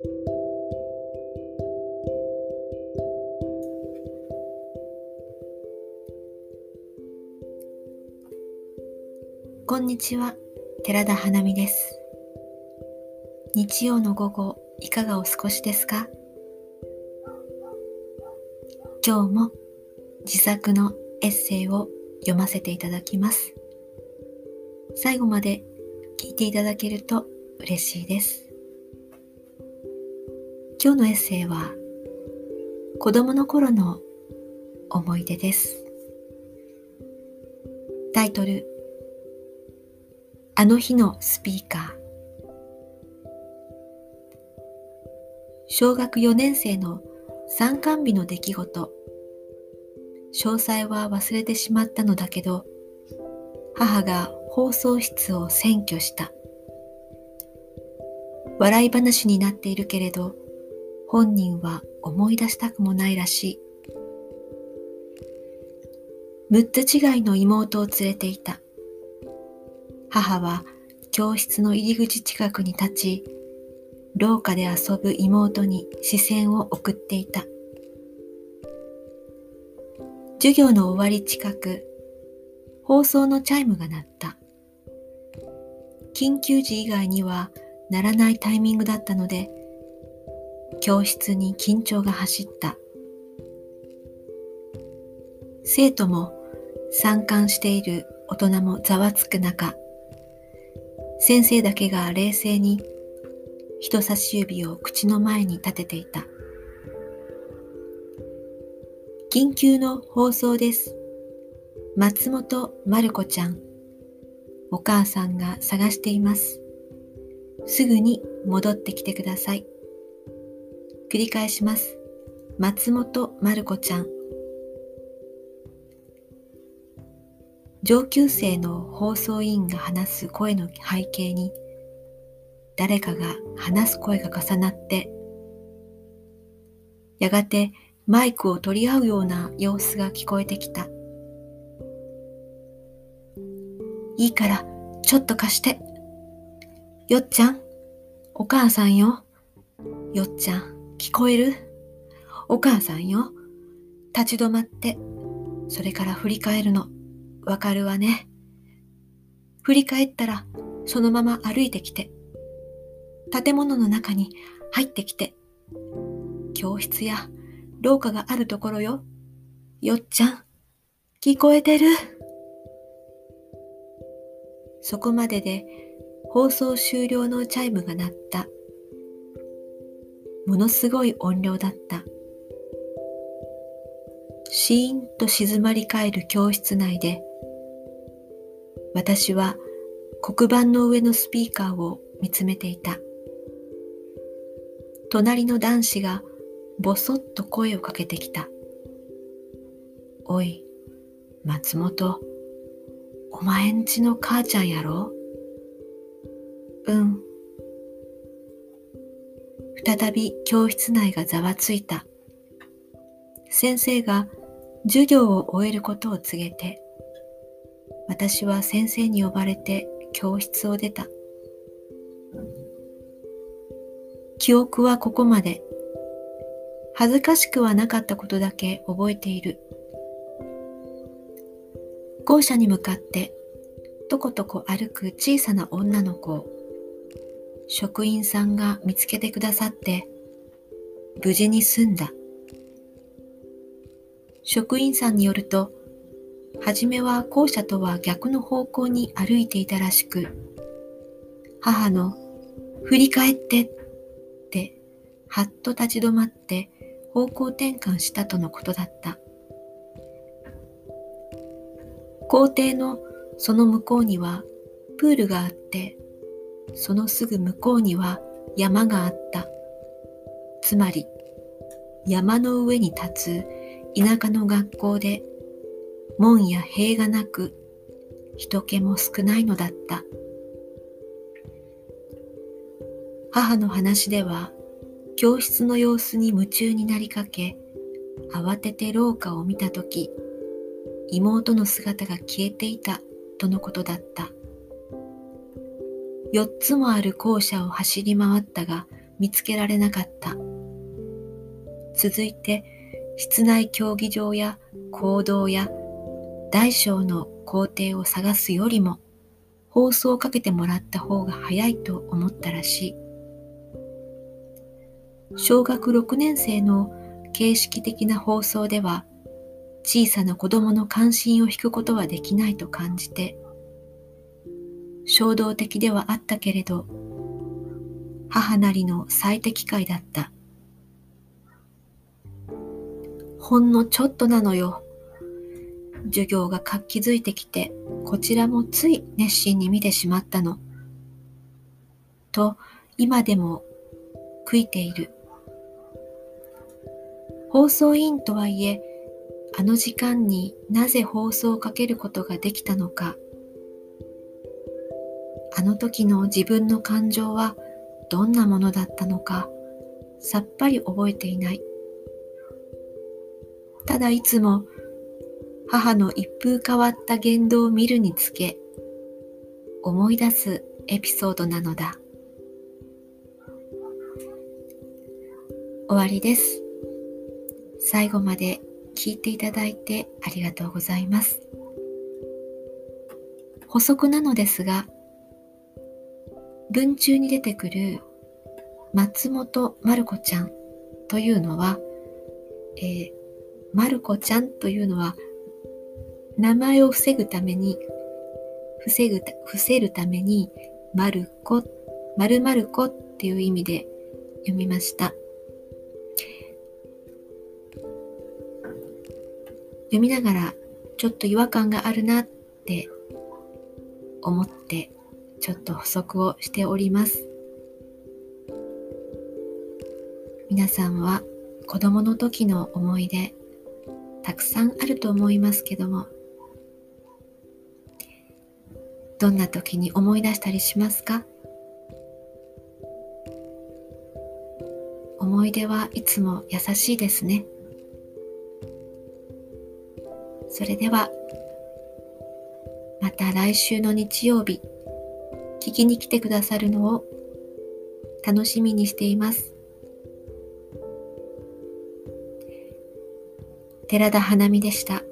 こんにちは、寺田花美です。日曜の午後、いかがお過ごしですか？今日も自作のエッセイを読ませていただきます。最後まで聞いていただけると嬉しいです。今日のエッセイは子供の頃の思い出です。タイトルあの日のスピーカー。小学4年生の参観日の出来事。詳細は忘れてしまったのだけど母が放送室を占拠した。笑い話になっているけれど本人は思い出したくもないらしい6つ違いの妹を連れていた母は教室の入り口近くに立ち、廊下で遊ぶ妹に視線を送っていた。授業の終わり近く、放送のチャイムが鳴った。緊急時以外には鳴らないタイミングだったので、教室に緊張が走った。生徒も参観している大人もざわつく中、先生だけが冷静に人差し指を口の前に立てていた。緊急の放送です。松本まる子ちゃん。お母さんが探しています。すぐに戻ってきてください。繰り返します。松本まる子ちゃん。上級生の放送委員が話す声の背景に誰かが話す声が重なってやがてマイクを取り合うような様子が聞こえてきた。いいから、ちょっと貸して。よっちゃん、お母さんよ。よっちゃん、聞こえる？お母さんよ。立ち止まって、それから振り返るの。わかるわね。振り返ったら、そのまま歩いてきて、建物の中に入ってきて、教室や廊下があるところよ。よっちゃん、聞こえてる？そこまでで放送終了のチャイムが鳴った。ものすごい音量だった。シーンと静まり返る教室内で私は黒板の上のスピーカーを見つめていた。隣の男子がぼそっと声をかけてきた。おい、松本、お前んちの母ちゃんやろうん。再び教室内がざわついた。先生が授業を終えることを告げて、私は先生に呼ばれて教室を出た。記憶はここまで。恥ずかしくはなかったことだけ覚えている。校舎に向かってとことこ歩く小さな女の子を職員さんが見つけてくださって無事に済んだ。職員さんによるとはじめは校舎とは逆の方向に歩いていたらしく、母の振り返ってってはっと立ち止まって方向転換したとのことだった。校庭のその向こうにはプールがあって、そのすぐ向こうには山があった。つまり山の上に立つ田舎の学校で門や塀がなく人気も少ないのだった母の話では教室の様子に夢中になりかけ慌てて廊下を見た時妹の姿が消えていたとのことだった4つもある校舎を走り回ったが見つけられなかった。続いて、室内競技場や行動や大小の工程を探すよりも放送をかけてもらった方が早いと思ったらしい。小学6年生の形式的な放送では小さな子供の関心を引くことはできないと感じて衝動的ではあったけれど母なりの最適解だった。ほんのちょっとなのよ。授業が活気づいてきてこちらもつい熱心に見てしまったの。と今でも悔いている。放送委員とはいえあの時間になぜ放送をかけることができたのか。あの時の自分の感情はどんなものだったのかさっぱり覚えていない。ただいつも母の一風変わった言動を見るにつけ思い出すエピソードなのだ。終わりです。最後まで聞いていただいてありがとうございます。補足なのですが、文中に出てくる松本まる子ちゃんというのは、えー、まる子ちゃんというのは名前を防ぐために、防ぐ、伏せるために、まる子、まるまる子っていう意味で読みました。読みながらちょっと違和感があるなって思ってちょっと補足をしております。皆さんは子供の時の思い出たくさんあると思いますけどもどんな時に思い出したりしますか？思い出はいつも優しいですね。それでは、また来週の日曜日、聞きに来てくださるのを楽しみにしています。寺田花見でした。